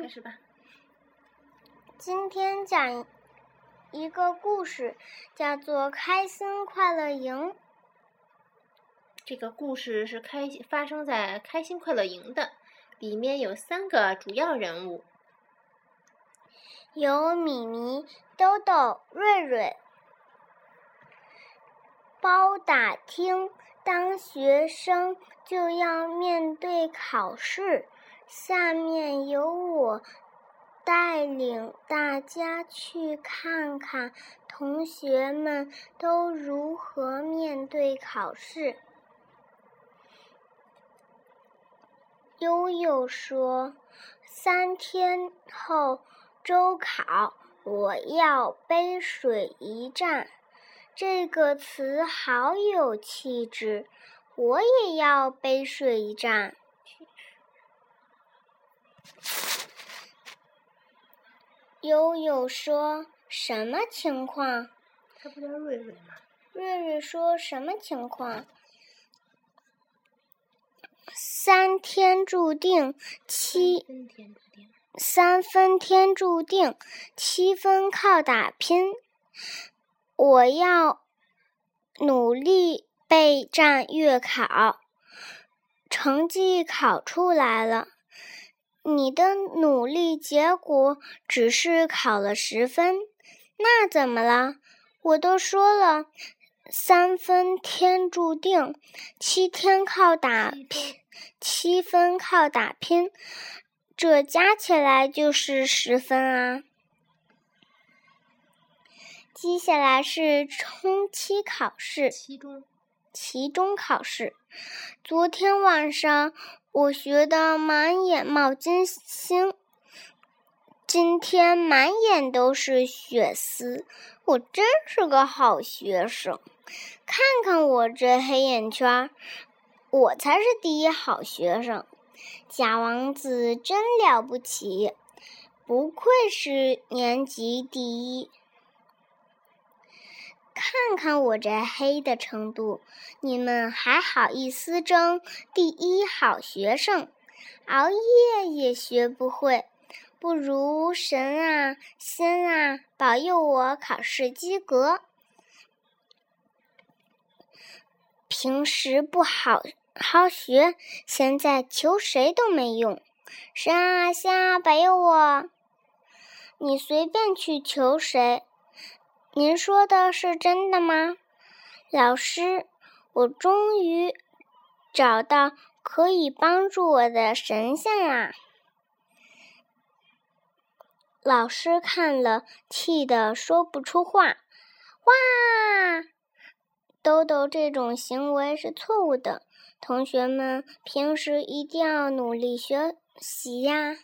开始吧。今天讲一个故事，叫做《开心快乐营》。这个故事是开发生在开心快乐营的，里面有三个主要人物，有米米、豆豆、瑞瑞。包打听，当学生就要面对考试。下面由我带领大家去看看同学们都如何面对考试。悠悠说：“三天后周考，我要背水一战。”这个词好有气质，我也要背水一战。悠悠说：“什么情况？”他不叫瑞瑞吗？瑞瑞说：“什么情况？”三天注定，七三分天注定，七分靠打拼。我要努力备战月考，成绩考出来了。你的努力结果只是考了十分，那怎么了？我都说了，三分天注定，七天靠打拼，七分靠打拼，这加起来就是十分啊。接下来是中期考试，期中，期中考试。昨天晚上我学的满眼冒金星，今天满眼都是血丝。我真是个好学生，看看我这黑眼圈，我才是第一好学生。假王子真了不起，不愧是年级第一。看看我这黑的程度，你们还好意思争第一好学生？熬夜也学不会，不如神啊仙啊保佑我考试及格。平时不好好学，现在求谁都没用。神啊仙啊保佑我！你随便去求谁。您说的是真的吗，老师？我终于找到可以帮助我的神仙啦！老师看了，气得说不出话。哇！豆豆这种行为是错误的，同学们平时一定要努力学习呀。